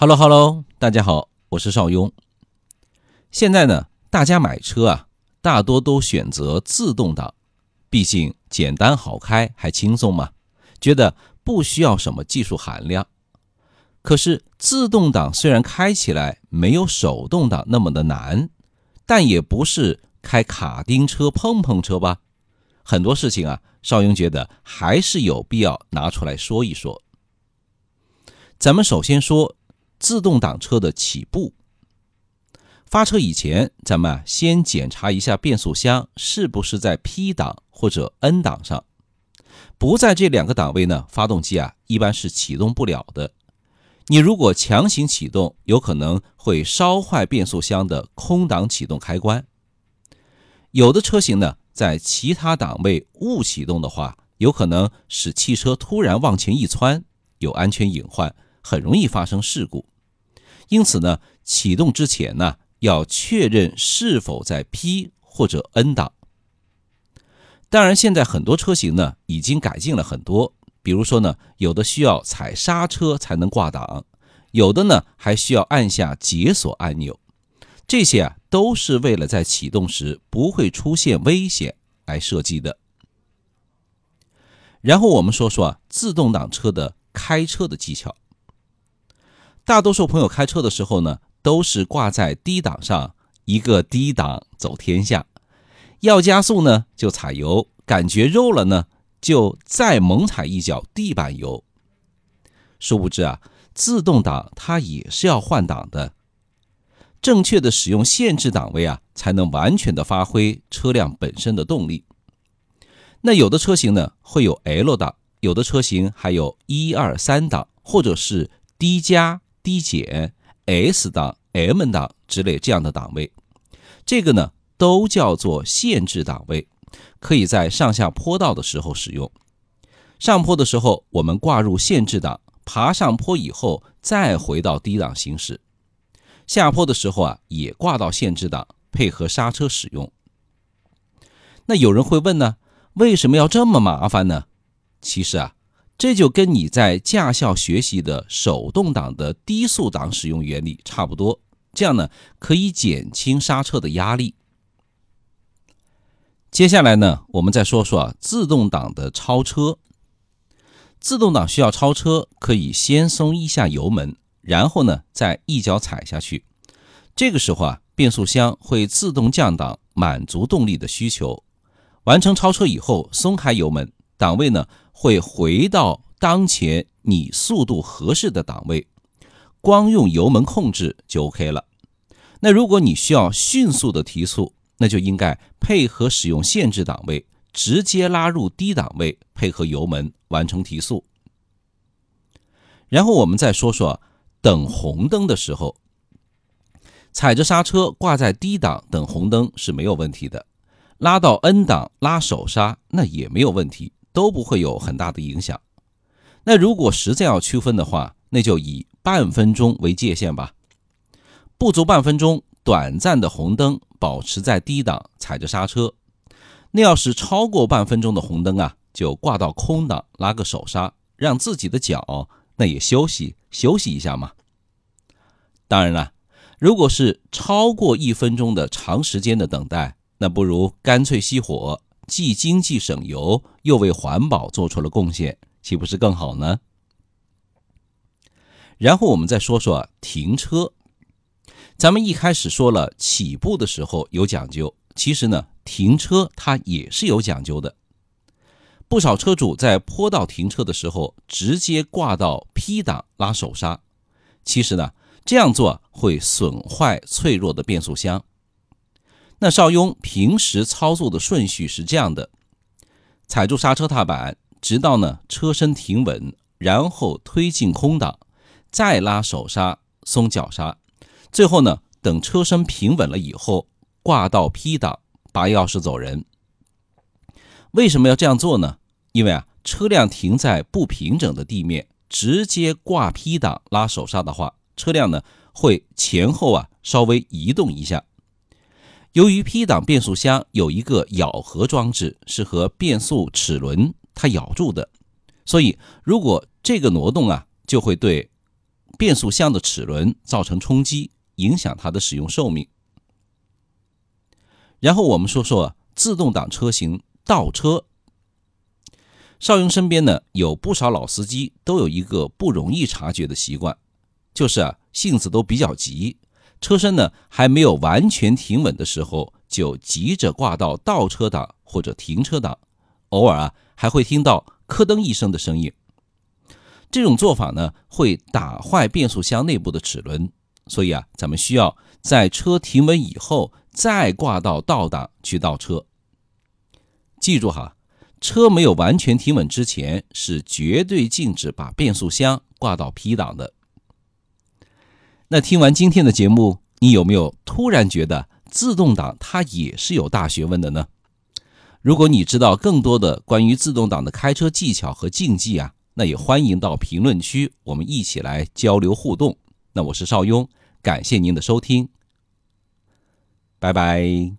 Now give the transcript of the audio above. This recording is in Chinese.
Hello Hello，大家好，我是邵雍。现在呢，大家买车啊，大多都选择自动挡，毕竟简单好开还轻松嘛，觉得不需要什么技术含量。可是自动挡虽然开起来没有手动挡那么的难，但也不是开卡丁车、碰碰车吧？很多事情啊，邵雍觉得还是有必要拿出来说一说。咱们首先说。自动挡车的起步，发车以前，咱们先检查一下变速箱是不是在 P 档或者 N 档上。不在这两个档位呢，发动机啊一般是启动不了的。你如果强行启动，有可能会烧坏变速箱的空档启动开关。有的车型呢，在其他档位误启动的话，有可能使汽车突然往前一窜，有安全隐患。很容易发生事故，因此呢，启动之前呢，要确认是否在 P 或者 N 档。当然，现在很多车型呢已经改进了很多，比如说呢，有的需要踩刹车才能挂档，有的呢还需要按下解锁按钮，这些啊都是为了在启动时不会出现危险来设计的。然后我们说说啊，自动挡车的开车的技巧。大多数朋友开车的时候呢，都是挂在低档上，一个低档走天下。要加速呢，就踩油，感觉肉了呢，就再猛踩一脚地板油。殊不知啊，自动挡它也是要换挡的，正确的使用限制档位啊，才能完全的发挥车辆本身的动力。那有的车型呢会有 L 档，有的车型还有一二三档，或者是 D 加。低减、S 档、M 档之类这样的档位，这个呢都叫做限制档位，可以在上下坡道的时候使用。上坡的时候，我们挂入限制档，爬上坡以后再回到低档行驶；下坡的时候啊，也挂到限制档，配合刹车使用。那有人会问呢，为什么要这么麻烦呢？其实啊。这就跟你在驾校学习的手动挡的低速档使用原理差不多，这样呢可以减轻刹车的压力。接下来呢，我们再说说，自动挡的超车。自动挡需要超车，可以先松一下油门，然后呢再一脚踩下去。这个时候啊，变速箱会自动降档，满足动力的需求。完成超车以后，松开油门，档位呢。会回到当前你速度合适的档位，光用油门控制就 OK 了。那如果你需要迅速的提速，那就应该配合使用限制档位，直接拉入低档位，配合油门完成提速。然后我们再说说等红灯的时候，踩着刹车挂在低档等红灯是没有问题的，拉到 N 档拉手刹那也没有问题。都不会有很大的影响。那如果实在要区分的话，那就以半分钟为界限吧。不足半分钟，短暂的红灯保持在低档，踩着刹车。那要是超过半分钟的红灯啊，就挂到空档，拉个手刹，让自己的脚那也休息休息一下嘛。当然了，如果是超过一分钟的长时间的等待，那不如干脆熄火。既经济省油，又为环保做出了贡献，岂不是更好呢？然后我们再说说停车。咱们一开始说了，起步的时候有讲究，其实呢，停车它也是有讲究的。不少车主在坡道停车的时候，直接挂到 P 档拉手刹，其实呢，这样做会损坏脆弱的变速箱。那邵雍平时操作的顺序是这样的：踩住刹车踏板，直到呢车身停稳，然后推进空档，再拉手刹松脚刹，最后呢等车身平稳了以后，挂到 P 档，拔钥匙走人。为什么要这样做呢？因为啊车辆停在不平整的地面，直接挂 P 档拉手刹的话，车辆呢会前后啊稍微移动一下。由于 P 档变速箱有一个咬合装置，是和变速齿轮它咬住的，所以如果这个挪动啊，就会对变速箱的齿轮造成冲击，影响它的使用寿命。然后我们说说自动挡车型倒车。邵雍身边呢有不少老司机都有一个不容易察觉的习惯，就是啊性子都比较急，车身呢还没有完全停稳的时候，就急着挂到倒车档或者停车档，偶尔啊还会听到咯噔一声的声音。这种做法呢会打坏变速箱内部的齿轮，所以啊咱们需要在车停稳以后再挂到倒档去倒车。记住哈。车没有完全停稳之前，是绝对禁止把变速箱挂到 P 档的。那听完今天的节目，你有没有突然觉得自动挡它也是有大学问的呢？如果你知道更多的关于自动挡的开车技巧和禁忌啊，那也欢迎到评论区我们一起来交流互动。那我是邵雍，感谢您的收听，拜拜。